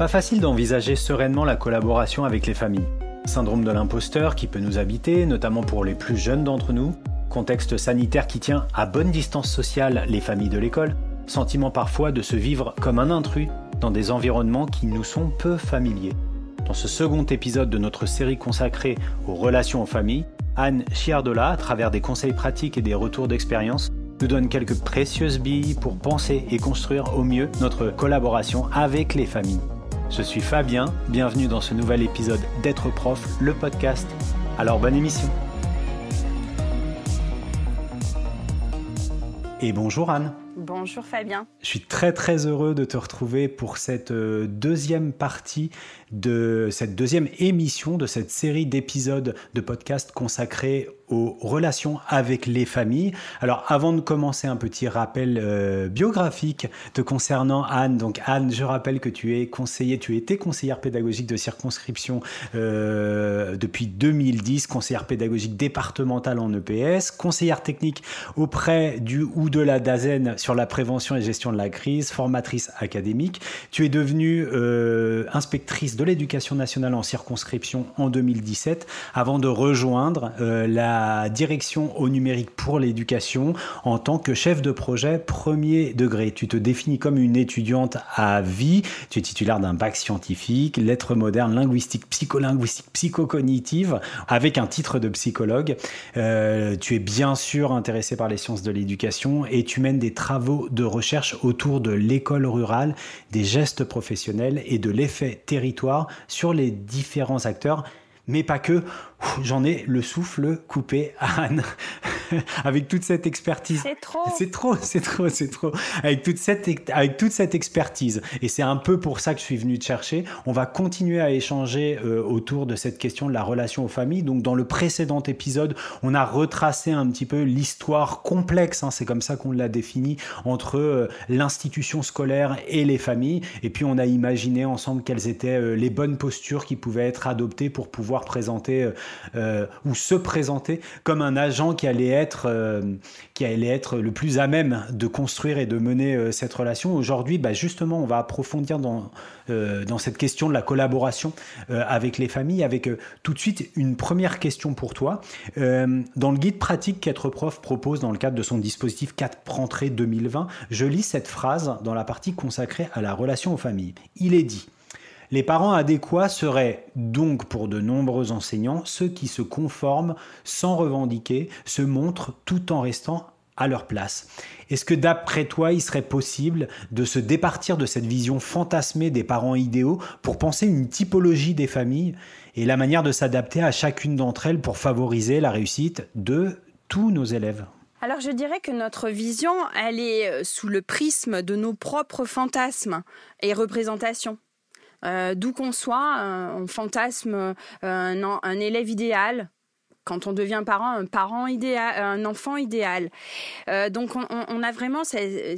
Pas facile d'envisager sereinement la collaboration avec les familles. Syndrome de l'imposteur qui peut nous habiter, notamment pour les plus jeunes d'entre nous. Contexte sanitaire qui tient à bonne distance sociale les familles de l'école. Sentiment parfois de se vivre comme un intrus dans des environnements qui nous sont peu familiers. Dans ce second épisode de notre série consacrée aux relations en famille, Anne Chiardola, à travers des conseils pratiques et des retours d'expérience, nous donne quelques précieuses billes pour penser et construire au mieux notre collaboration avec les familles. Je suis Fabien, bienvenue dans ce nouvel épisode d'être prof, le podcast. Alors bonne émission. Et bonjour Anne. Bonjour Fabien. Je suis très très heureux de te retrouver pour cette euh, deuxième partie de cette deuxième émission de cette série d'épisodes de podcast consacrés aux relations avec les familles. Alors avant de commencer un petit rappel euh, biographique te concernant Anne. Donc Anne, je rappelle que tu es conseiller, tu étais conseillère pédagogique de circonscription euh, depuis 2010, conseillère pédagogique départementale en EPS, conseillère technique auprès du ou de la DAZEN sur la prévention et gestion de la crise, formatrice académique. Tu es devenue euh, inspectrice de l'éducation nationale en circonscription en 2017 avant de rejoindre la direction au numérique pour l'éducation en tant que chef de projet premier degré. Tu te définis comme une étudiante à vie. Tu es titulaire d'un bac scientifique, lettres modernes, linguistique, psycholinguistique, psychocognitive, avec un titre de psychologue. Euh, tu es bien sûr intéressé par les sciences de l'éducation et tu mènes des travaux de recherche autour de l'école rurale, des gestes professionnels et de l'effet territoire sur les différents acteurs mais pas que. J'en ai le souffle coupé, Anne, avec toute cette expertise. C'est trop. C'est trop, c'est trop, c'est trop. Avec toute cette, avec toute cette expertise. Et c'est un peu pour ça que je suis venu te chercher. On va continuer à échanger euh, autour de cette question de la relation aux familles. Donc, dans le précédent épisode, on a retracé un petit peu l'histoire complexe, hein, c'est comme ça qu'on l'a défini, entre euh, l'institution scolaire et les familles. Et puis, on a imaginé ensemble quelles étaient euh, les bonnes postures qui pouvaient être adoptées pour pouvoir présenter euh, euh, ou se présenter comme un agent qui allait être euh, qui allait être le plus à même de construire et de mener cette relation. Aujourd'hui, bah, justement, on va approfondir dans dans cette question de la collaboration avec les familles, avec tout de suite une première question pour toi. dans le guide pratique qu'être prof propose dans le cadre de son dispositif 4 rentrée 2020, je lis cette phrase dans la partie consacrée à la relation aux familles. Il est dit les parents adéquats seraient donc pour de nombreux enseignants ceux qui se conforment sans revendiquer, se montrent tout en restant à leur place. Est-ce que d'après toi, il serait possible de se départir de cette vision fantasmée des parents idéaux pour penser une typologie des familles et la manière de s'adapter à chacune d'entre elles pour favoriser la réussite de tous nos élèves? Alors je dirais que notre vision, elle est euh, sous le prisme de nos propres fantasmes et représentations. Euh, d'où qu'on soit, on fantasme euh, un élève idéal, quand on devient parent, un parent idéal, un enfant idéal. Euh, donc on, a vraiment ses,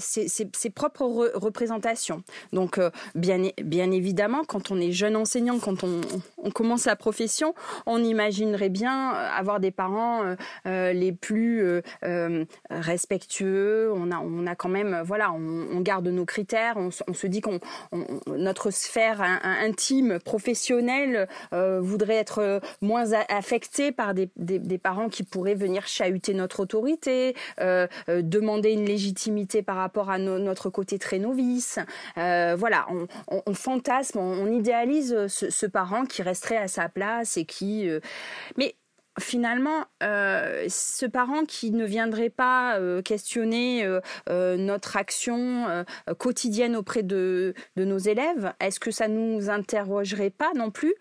propres représentations. Donc euh, bien, évidemment, quand on est jeune enseignant, quand on, commence la profession, on imaginerait bien euh, avoir des parents les plus respectueux. On a, on a quand même, voilà, on, garde nos critères. On, se dit qu'on notre sphère intime, professionnelle, voudrait être moins affectée par des des, parents qui pourraient venir chahuter notre autorité, euh, euh, demander une légitimité par rapport à notre côté très novice. Euh, voilà, on, fantasme, on, idéalise ce, ce, parent qui resterait à sa place et qui... mais finalement, euh, ce parent qui ne viendrait pas euh, questionner euh, notre action quotidienne auprès de, de, nos élèves, est-ce que ça nous interrogerait pas non plus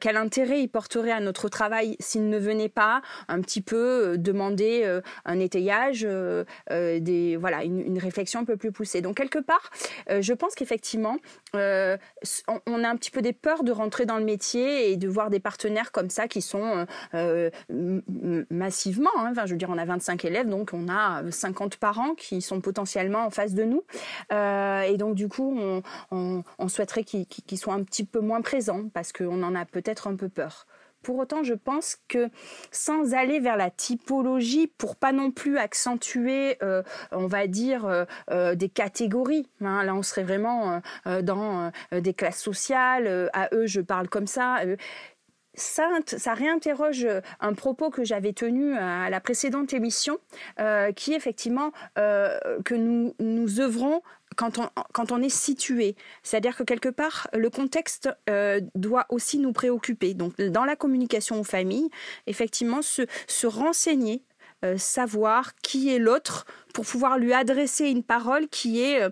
Quel intérêt il porterait à notre travail s'il ne venait pas un petit peu demander un étayage, des, voilà, une, réflexion un peu plus poussée. Donc quelque part, je pense qu'effectivement, on, a un petit peu des peurs de rentrer dans le métier et de voir des partenaires comme ça qui sont massivement. Hein. Je veux dire, on a 25 élèves, donc on a 50 parents qui sont potentiellement en face de nous. Euh, et donc, du coup, on, souhaiterait qu'ils soient un petit peu moins présents parce qu'on en a peut-être un peu peur. Pour autant, je pense que sans aller vers la typologie, pour pas non plus accentuer, euh, on va dire, euh, euh, des catégories. Hein, là, on serait vraiment dans des classes sociales. à eux, je parle comme ça ça, réinterroge un propos que j'avais tenu à la précédente émission, qui est effectivement que nous, œuvrons quand on, est situé. C'est-à-dire que quelque part, le contexte euh, doit aussi nous préoccuper. Donc, dans la communication aux familles, effectivement, se, se renseigner, euh, savoir qui est l'autre pour pouvoir lui adresser une parole qui est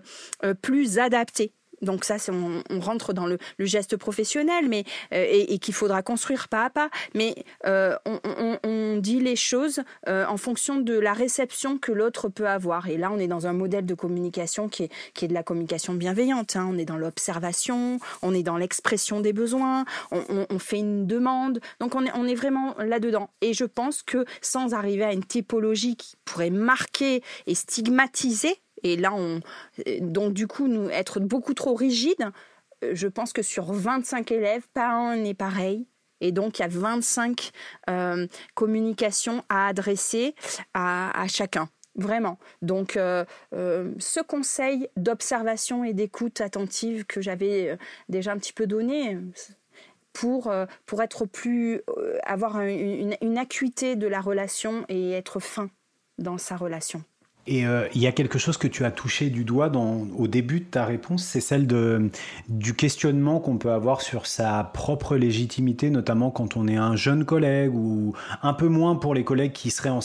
euh, plus adaptée donc ça, on, on, rentre dans le, geste professionnel, mais euh, et, qu'il faudra construire pas à pas. Mais euh, on, dit les choses euh, en fonction de la réception que l'autre peut avoir. Et là, on est dans un modèle de communication qui est, qui est de la communication bienveillante. Hein. On est dans l'observation, on est dans l'expression des besoins, on, fait une demande. Donc on est, on est vraiment là-dedans. Et je pense que sans arriver à une typologie qui pourrait marquer et stigmatiser et là, on, donc du coup, être beaucoup trop rigide, euh, je pense que sur 25 élèves, pas un n'est pareil. Et donc, il y a 25 euh, communications à adresser à, chacun. Vraiment. Donc, euh, ce conseil d'observation et d'écoute attentive que j'avais déjà un petit peu donné pour, pour être plus, avoir une acuité de la relation et être fin dans sa relation. Et euh, il y a quelque chose que tu as touché du doigt dans, au début de ta réponse, c'est celle de, du questionnement qu'on peut avoir sur sa propre légitimité, notamment quand on est un jeune collègue ou un peu moins pour les collègues qui seraient en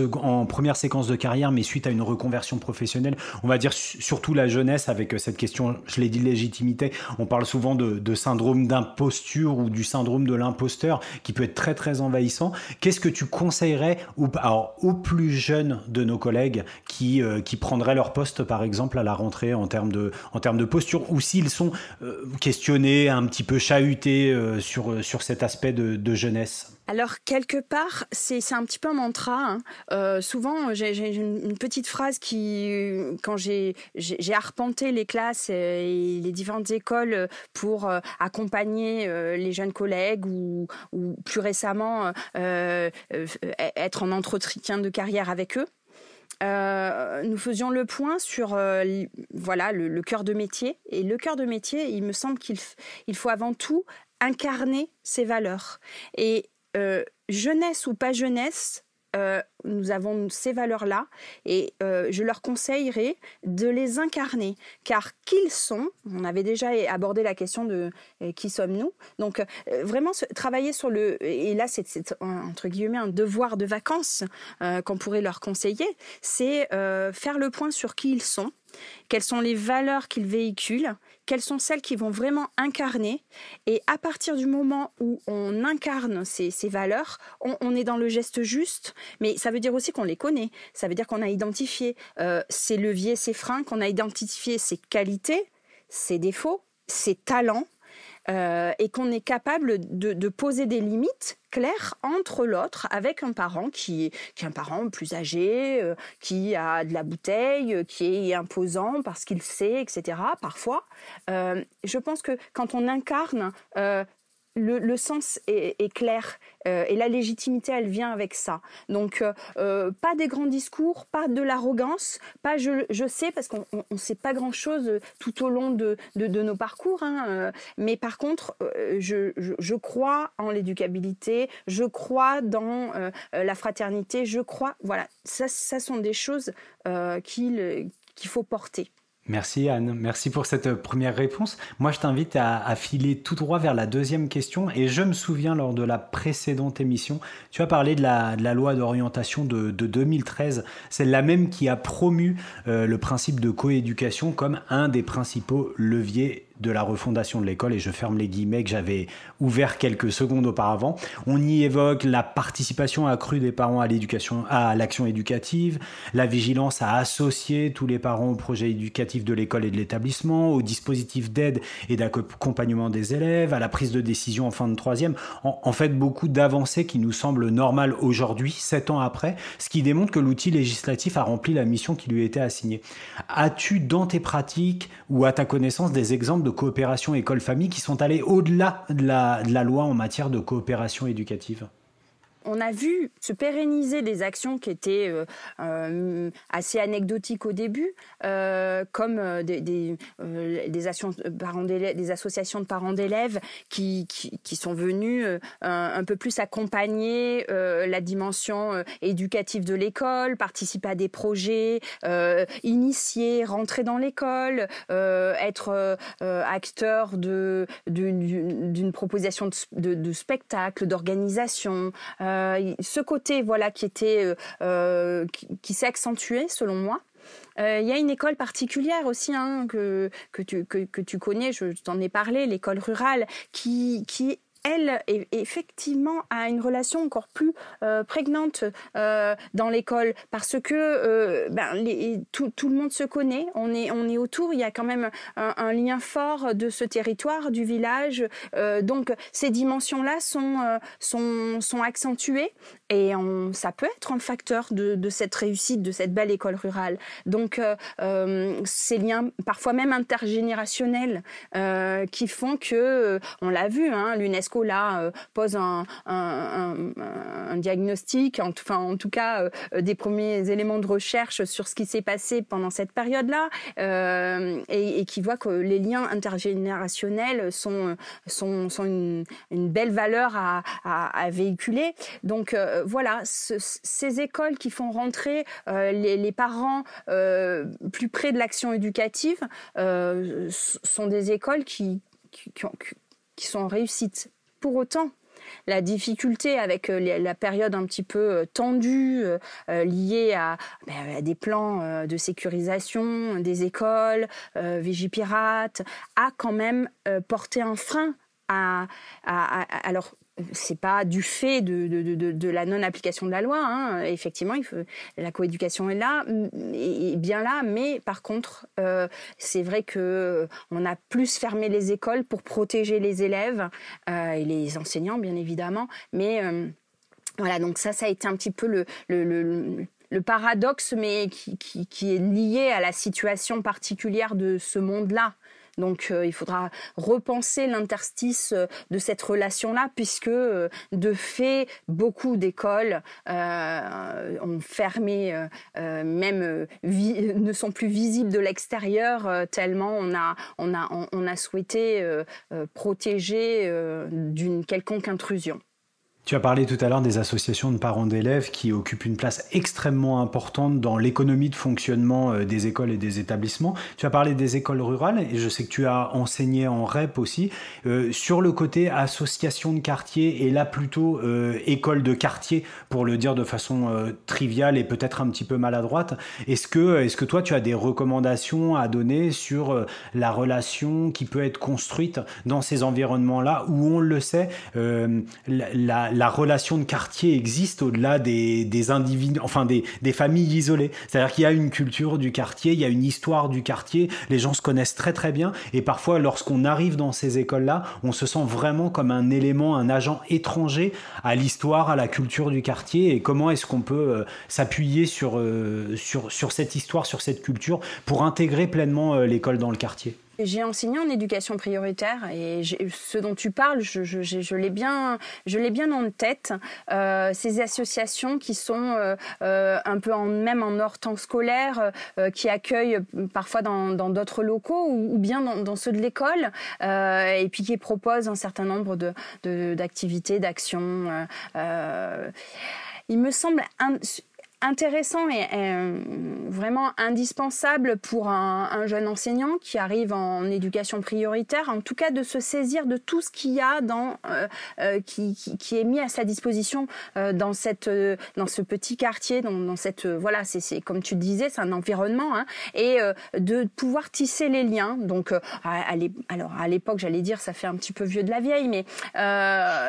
en première séquence de carrière, mais suite à une reconversion professionnelle. On va dire surtout la jeunesse avec euh, cette question, je l'ai dit, légitimité. On parle souvent de, syndrome d'imposture ou du syndrome de l'imposteur qui peut être très très envahissant. Qu'est-ce que tu conseillerais aux plus jeunes de nos collègues qui, euh, qui prendraient leur poste par exemple à la rentrée en termes de, posture ou s'ils sont euh, questionnés, un petit peu chahutés sur cet aspect de jeunesse? Alors quelque part, c'est un petit peu un mantra. Hein. Euh, souvent, j'ai une, petite phrase qui, quand j'ai arpenté les classes et les différentes écoles pour euh, accompagner euh, les jeunes collègues ou, plus récemment être en entretien de carrière avec eux. nous faisions le point sur voilà le, cœur de métier et le cœur de métier il me semble qu'il il faut avant tout incarner ses valeurs et euh, jeunesse ou pas jeunesse, euh, nous avons ces valeurs-là et euh, je leur conseillerais de les incarner. Car qu'ils sont, on avait déjà abordé la question de qui sommes-nous, donc vraiment travailler sur le, et là c'est entre guillemets un devoir de vacances qu'on pourrait leur conseiller, c'est faire le point sur qui ils sont, quelles sont les valeurs qu'ils véhiculent, quelles sont celles qui vont vraiment incarner. Et à partir du moment où on incarne ces, valeurs, on, est dans le geste juste, mais ça veut dire aussi qu'on les connaît. Ça veut dire qu'on a identifié euh, ses leviers, ses freins, qu'on a identifié ses qualités, ses défauts, ses talents euh, et qu'on est capable de, poser des limites claires entre l'autre avec un parent qui, est un parent plus âgé, euh, qui a de la bouteille, qui est imposant parce qu'il sait, etc. Parfois, euh, je pense que quand on incarne le, sens est, clair euh, et la légitimité, elle vient avec ça. Donc, euh, euh, pas des grands discours, pas de l'arrogance, pas je, sais, parce qu'on ne sait pas grand-chose tout au long de, nos parcours. Hein, mais par contre, je, crois en l'éducabilité, je crois dans la fraternité, je crois, voilà, ça sont des choses qu'il faut porter. Merci Anne, merci pour cette première réponse. Moi, je t'invite à, filer tout droit vers la deuxième question. Et je me souviens lors de la précédente émission, tu as parlé de la, loi d'orientation de, 2013, celle-là même qui a promu euh, le principe de coéducation comme un des principaux leviers de la refondation de l'école, et je ferme les guillemets que j'avais ouvert quelques secondes auparavant. On y évoque la participation accrue des parents à l'éducation, à l'action éducative, la vigilance à associer tous les parents au projet éducatif de l'école et de l'établissement, au dispositif d'aide et d'accompagnement des élèves, à la prise de décision en fin de troisième. En, fait, beaucoup d'avancées qui nous semblent normales aujourd'hui, sept ans après, ce qui démontre que l'outil législatif a rempli la mission qui lui était assignée. As-tu dans tes pratiques ou à ta connaissance des exemples de coopération école-famille qui sont allés au-delà de la loi en matière de coopération éducative on a vu se pérenniser des actions qui étaient euh, euh, assez anecdotiques au début, euh, comme des, associations de parents d'élèves qui, sont venues un, peu plus accompagner la dimension éducative de l'école, participer à des projets, initier, rentrer dans l'école, être acteur d'une proposition de, spectacle, d'organisation. Ce côté voilà qui était euh, euh, qui, s'est accentué selon moi. Il y a une école particulière aussi hein, que, que, tu, que, tu connais, je t'en ai parlé, l'école rurale, qui, qui elle, effectivement, a une relation encore plus euh, prégnante euh, dans l'école. Parce que euh, ben, tout, le monde se connaît, on est, autour, il y a quand même un, lien fort de ce territoire, du village. donc, ces dimensions-là sont accentuées et ça peut être un facteur de, de, cette réussite, de cette belle école rurale. Donc, ces liens, parfois même intergénérationnels, qui font que, on l'a vu, hein, l'UNESCO là euh, pose un, diagnostic, enfin en tout cas euh, des premiers éléments de recherche sur ce qui s'est passé pendant cette période-là, euh, et, qui voit que les liens intergénérationnels sont, sont, une, belle valeur à, véhiculer. Donc voilà, ces écoles qui font rentrer les, parents plus près de l'action éducative sont des écoles qui, sont réussites pour autant, la difficulté avec euh, la période un petit peu euh, tendue euh, liée ben, à, des plans de sécurisation des écoles, Vigipirate, a quand même porté un frein à, à, alors c'est pas du fait de, de, de, la non-application de la loi. Hein. Effectivement, la coéducation est là, est bien là, mais par contre, euh, c'est vrai que euh, on a plus fermé les écoles pour protéger les élèves euh, et les enseignants, bien évidemment. Mais voilà, donc ça, ça a été un petit peu le, le, le paradoxe, mais qui, qui, est lié à la situation particulière de ce monde-là. Donc euh, il faudra repenser l'interstice euh, de cette relation-là, puisque euh, de fait, beaucoup d'écoles ont fermé, même ne sont plus visibles de l'extérieur, tellement on a, on a, on a souhaité protéger d'une quelconque intrusion. Tu as parlé tout à l'heure des associations de parents d'élèves qui occupent une place extrêmement importante dans l'économie de fonctionnement euh, des écoles et des établissements. Tu as parlé des écoles rurales et je sais que tu as enseigné en REP aussi. Euh, sur le côté association de quartier et là plutôt euh, école de quartier pour le dire de façon triviale et peut-être un petit peu maladroite, est-ce que, est que toi tu as des recommandations à donner sur la relation qui peut être construite dans ces environnements-là où on le sait, la relation de quartier existe au-delà des, individus, enfin des, familles isolées. C'est-à-dire qu'il y a une culture du quartier, il y a une histoire du quartier, les gens se connaissent très très bien et parfois lorsqu'on arrive dans ces écoles-là, on se sent vraiment comme un élément, un agent étranger à l'histoire, à la culture du quartier et comment est-ce qu'on peut euh, s'appuyer sur, euh, sur, sur cette histoire, sur cette culture pour intégrer pleinement euh, l'école dans le quartier? J'ai enseigné en éducation prioritaire et ce dont tu parles, je, l'ai bien, je l'ai bien en tête. Euh, ces associations qui sont euh, euh, un peu en, même en hors temps scolaire, qui accueillent parfois dans d'autres locaux ou, bien dans, ceux de l'école, et puis qui proposent un certain nombre de d'activités, d'actions. il me semble intéressant et, euh, vraiment indispensable pour un, jeune enseignant qui arrive en éducation prioritaire, en tout cas de se saisir de tout ce qu'il y a dans euh, euh, qui, qui, est mis à sa disposition dans cette dans ce petit quartier, dans, cette voilà c'est comme tu disais c'est un environnement hein, et de pouvoir tisser les liens. Donc à, l'époque j'allais dire ça fait un petit peu vieux de la vieille, mais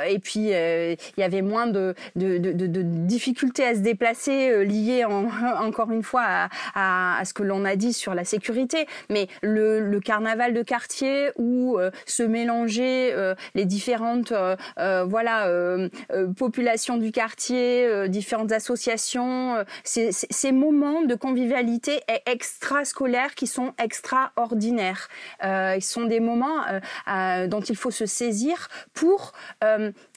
et puis il y avait moins de, de, de difficultés à se déplacer lié encore une fois à, ce que l'on a dit sur la sécurité, mais le, carnaval de quartier où se mélanger les différentes voilà populations du quartier, différentes associations, ces moments de convivialité extrascolaires qui sont extraordinaires. ils sont des moments dont il faut se saisir pour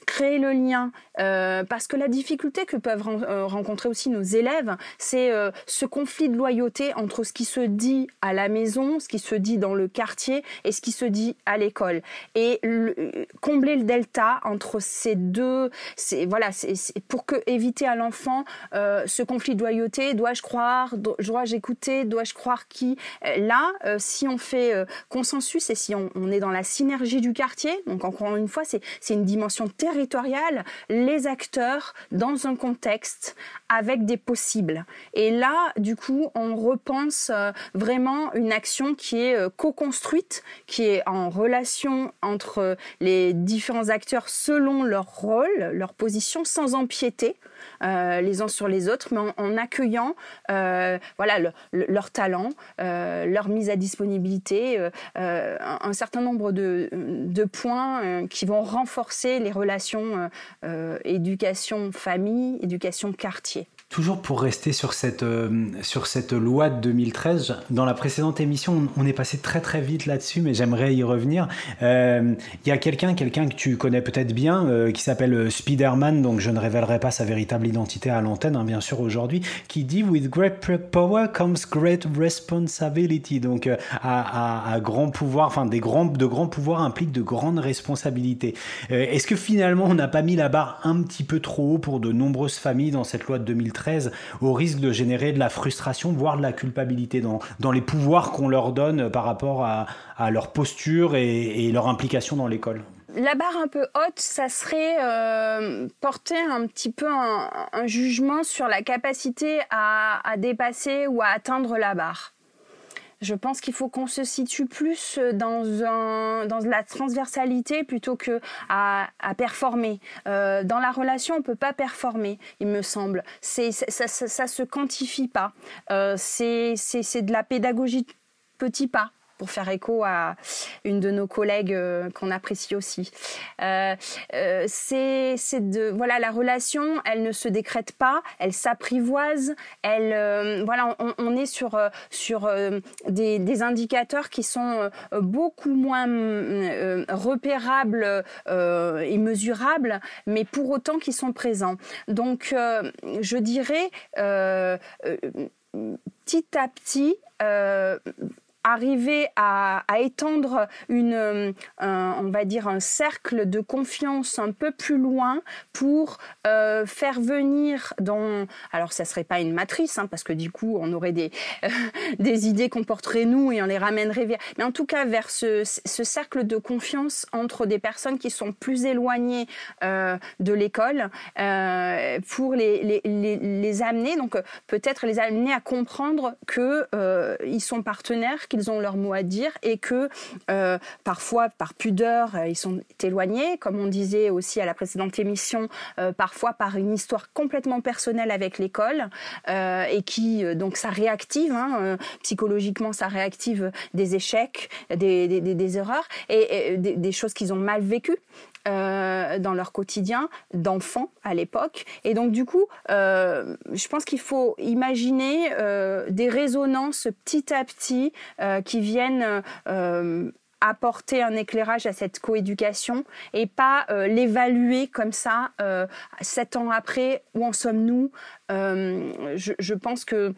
créer le lien, euh, parce que la difficulté que peuvent euh, rencontrer aussi nos élèves, c'est euh, ce conflit de loyauté entre ce qui se dit à la maison, ce qui se dit dans le quartier et ce qui se dit à l'école. Et combler le delta entre ces deux, c'est voilà, c'est pour que éviter à l'enfant ce conflit de loyauté, dois-je croire, dois-je écouter, dois-je croire qui Là, si on fait consensus et si on, on, est dans la synergie du quartier, donc encore une fois, c'est une dimension territoriale les acteurs dans un contexte avec des possibles. Et là, du coup, on repense euh, vraiment une action qui est euh, co-construite, qui est en relation entre les différents acteurs selon leur rôle, leur position, sans empiéter. Euh, les uns sur les autres, mais en, accueillant euh, voilà, leur talent, euh, leur mise à disponibilité, un, certain nombre de, points qui vont renforcer les relations éducation-famille, éducation-quartier. Toujours pour rester sur cette, euh, sur cette loi de 2013, dans la précédente émission, on est passé très très vite là-dessus, mais j'aimerais y revenir. Euh, il y a quelqu'un, quelqu'un que tu connais peut-être bien, euh, qui s'appelle Spiderman, donc je ne révélerai pas sa véritable identité à l'antenne, hein, bien sûr aujourd'hui, qui dit With great power comes great responsibility. Donc à, à, grand pouvoir, enfin grands, de grands pouvoirs impliquent de grandes responsabilités. Est-ce que finalement on n'a pas mis la barre un petit peu trop haut pour de nombreuses familles dans cette loi de 2013 au risque de générer de la frustration, voire de la culpabilité dans, les pouvoirs qu'on leur donne par rapport à, leur posture et, leur implication dans l'école la barre un peu haute, ça serait euh, porter un petit peu un, jugement sur la capacité à, dépasser ou à atteindre la barre. Je pense qu'il faut qu'on se situe plus dans, un, dans la transversalité plutôt que à, performer. Euh, dans la relation, on peut pas performer, il me semble. C'est ça, ça, se quantifie pas. Euh, c'est de la pédagogie petit pas pour faire écho à une de nos collègues euh, qu'on apprécie aussi. Euh, euh, c'est de voilà la relation, elle ne se décrète pas, elle s'apprivoise, elle voilà on, est sur sur des, des, indicateurs qui sont beaucoup moins repérables et mesurables, mais pour autant qui sont présents. Donc je dirais petit à petit, arriver à, étendre une, euh, on va dire un cercle de confiance un peu plus loin pour euh, faire venir dans, alors ça serait pas une matrice, hein, parce que du coup on aurait des des idées qu'on porterait nous et on les ramènerait vers, mais en tout cas vers ce, ce cercle de confiance entre des personnes qui sont plus éloignées euh, de l'école pour les, les, les, les, amener, donc peut-être les amener à comprendre que ils sont partenaires qu'ils ont leur mot à dire et que euh, parfois, par pudeur, euh, ils sont éloignés, comme on disait aussi à la précédente émission, euh, parfois par une histoire complètement personnelle avec l'école et qui, donc, ça réactive, hein, psychologiquement, ça réactive des échecs, des, des, erreurs et, des, des choses qu'ils ont mal vécues. Euh, dans leur quotidien d'enfants à l'époque. Et donc du coup, euh, je pense qu'il faut imaginer euh, des résonances petit à petit qui viennent apporter un éclairage à cette coéducation et pas l'évaluer comme ça sept ans après où en sommes-nous? Je, je, pense que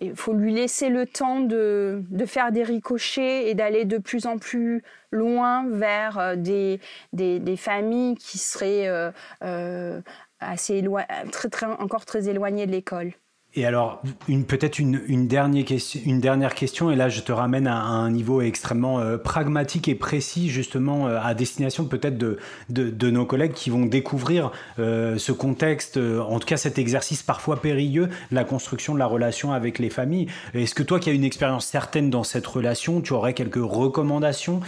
il faut lui laisser le temps de, de faire des ricochets et d'aller de plus en plus loin vers euh, des, des, des familles qui seraient euh, euh, assez très, très, encore très éloignées de l'école. Et alors, une, peut-être une, une, dernière question, une dernière question, et là je te ramène à, un niveau extrêmement euh, pragmatique et précis, justement euh, à destination peut-être de, de, de, nos collègues qui vont découvrir euh, ce contexte, en tout cas cet exercice parfois périlleux, la construction de la relation avec les familles. Est-ce que toi qui as une expérience certaine dans cette relation, tu aurais quelques recommandations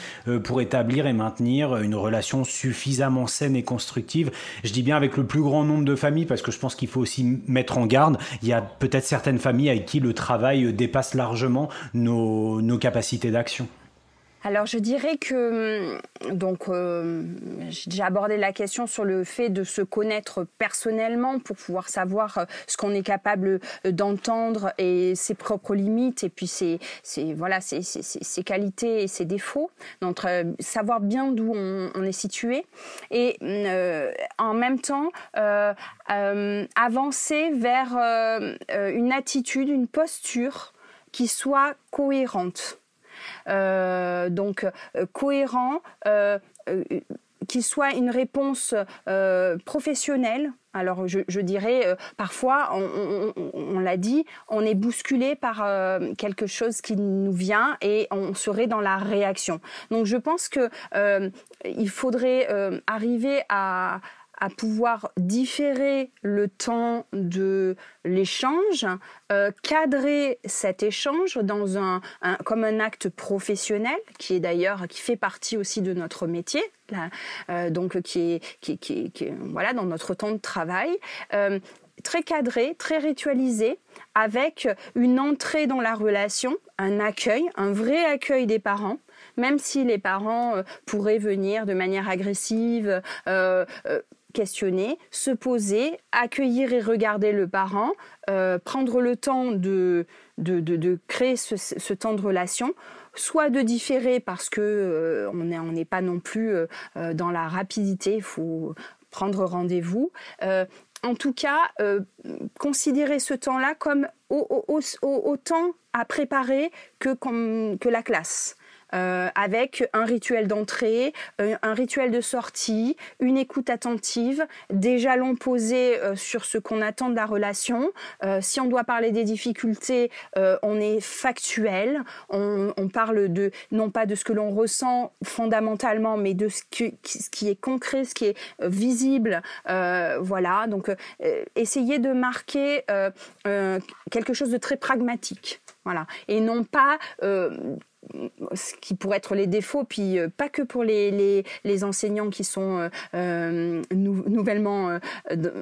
pour établir et maintenir une relation suffisamment saine et constructive? Je dis bien avec le plus grand nombre de familles, parce que je pense qu'il faut aussi mettre en garde. Il y a peut-être certaines familles avec qui le travail dépasse largement nos capacités d'action. Alors je dirais que hum, donc euh, j'ai abordé la question sur le fait de se connaître personnellement pour pouvoir savoir euh, ce qu'on est capable euh, d'entendre et ses propres limites et puis ses, voilà ses, qualités et ses défauts. Donc savoir bien d'où on, est situé et en même temps avancer vers une attitude, une posture qui soit cohérente. Euh, donc euh, cohérent, euh, qu'il soit une réponse professionnelle. Alors je, dirais, parfois, on, l'a dit, on est bousculé par quelque chose qui nous vient et on serait dans la réaction. Donc je pense que il faudrait arriver à, à pouvoir différer le temps de l'échange, euh, cadrer cet échange dans un, comme un acte professionnel qui est d'ailleurs qui fait partie aussi de notre métier, euh, donc qui est, qui, qui, voilà dans notre temps de travail. Euh, très cadré, très ritualisé, avec une entrée dans la relation, un accueil, un vrai accueil des parents, même si les parents pourraient venir de manière agressive, questionner, se poser, accueillir et regarder le parent, euh, prendre le temps de, de, créer ce, temps de relation, soit de différer parce que euh, on n'est pas non plus euh, dans la rapidité, il faut prendre rendez-vous. en tout cas, considérer ce temps-là comme autant à préparer que, comme, que la classe. Euh, avec un rituel d'entrée, euh, un, rituel de sortie, une écoute attentive, des jalons posés euh, sur ce qu'on attend de la relation. si on doit parler des difficultés, on est factuel, on, parle de non pas de ce que l'on ressent fondamentalement, mais de ce, qui est concret, ce qui est visible. voilà, donc essayer de marquer quelque chose de très pragmatique. Voilà, et non pas ce qui pourrait être les défauts, puis euh, pas que pour les, les, enseignants qui sont euh, euh, nouvellement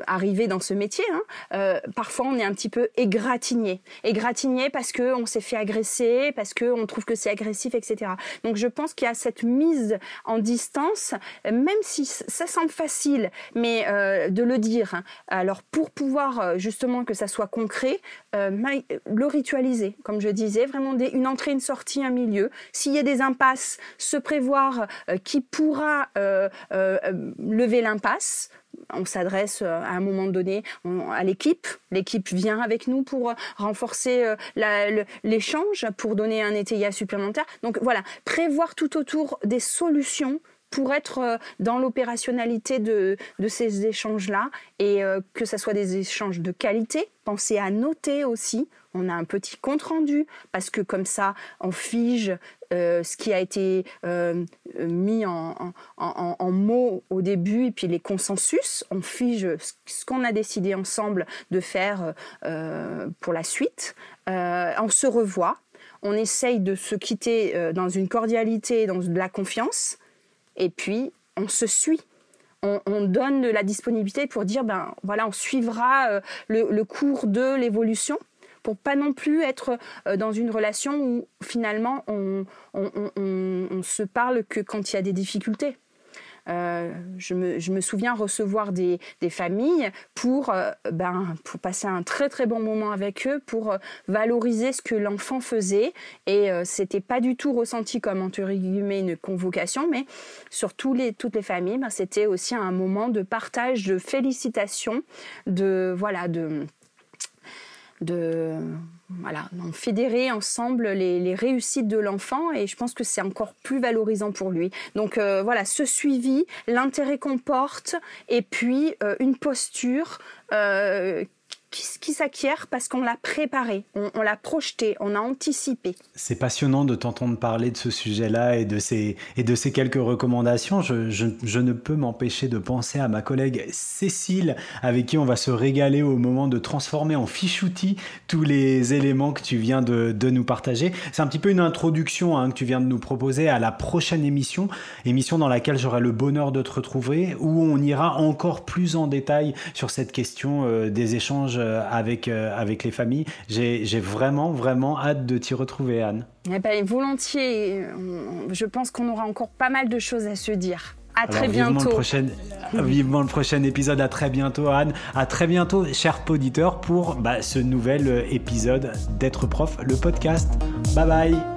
arrivés dans ce métier. Hein. parfois, on est un petit peu égratigné. Égratigné parce qu'on s'est fait agresser, parce qu'on trouve que c'est agressif, etc. Donc, je pense qu'il y a cette mise en distance, même si ça semble facile, mais de le dire. Hein. Alors, pour pouvoir justement que ça soit concret, le ritualiser, comme je disais, vraiment une entrée, une sortie, un milieu s'il y a des impasses, se prévoir euh, qui pourra euh, euh, lever l'impasse. On s'adresse à un moment donné à l'équipe. L'équipe vient avec nous pour renforcer l'échange, pour donner un étayage supplémentaire. Donc voilà, prévoir tout autour des solutions pour être dans l'opérationnalité de, ces échanges-là et que ce soit des échanges de qualité. Pensez à noter aussi. On a un petit compte rendu parce que comme ça on fige euh, ce qui a été euh, mis en, mots au début et puis les consensus, on fige ce qu'on a décidé ensemble de faire euh, pour la suite, on se revoit, on essaye de se quitter dans une cordialité, dans de la confiance et puis on se suit. On, donne de la disponibilité pour dire ben voilà on suivra le cours de l'évolution pour pas non plus être euh, dans une relation où finalement on, on, se parle que quand il y a des difficultés. Euh, je, me, souviens recevoir des, familles pour, euh, ben, pour passer un très très bon moment avec eux, pour valoriser ce que l'enfant faisait. Et c'était pas du tout ressenti comme entre guillemets une convocation, mais sur les, toutes les familles, ben, c'était aussi un moment de partage, de félicitations, de voilà de de voilà, fédérer ensemble les, réussites de l'enfant et je pense que c'est encore plus valorisant pour lui. Donc euh, voilà, ce suivi, l'intérêt qu'on porte et puis euh, une posture euh, qui, s'acquiert parce qu'on l'a préparé, on, l'a projeté, on a anticipé. C'est passionnant de t'entendre parler de ce sujet-là et, de ces, et de ces quelques recommandations. Je, ne peux m'empêcher de penser à ma collègue Cécile, avec qui on va se régaler au moment de transformer en fichoutis tous les éléments que tu viens de, de nous partager. C'est un petit peu une introduction hein, que tu viens de nous proposer à la prochaine émission, émission dans laquelle j'aurai le bonheur de te retrouver, où on ira encore plus en détail sur cette question euh, des échanges avec, avec les familles. J'ai vraiment, vraiment hâte de t'y retrouver, Anne. Eh ben, volontiers. Je pense qu'on aura encore pas mal de choses à se dire. À très bientôt. vivement le prochain épisode. À très bientôt, Anne. À très bientôt, chers auditeurs, pour bah, ce nouvel épisode d'être prof, le podcast. Bye bye.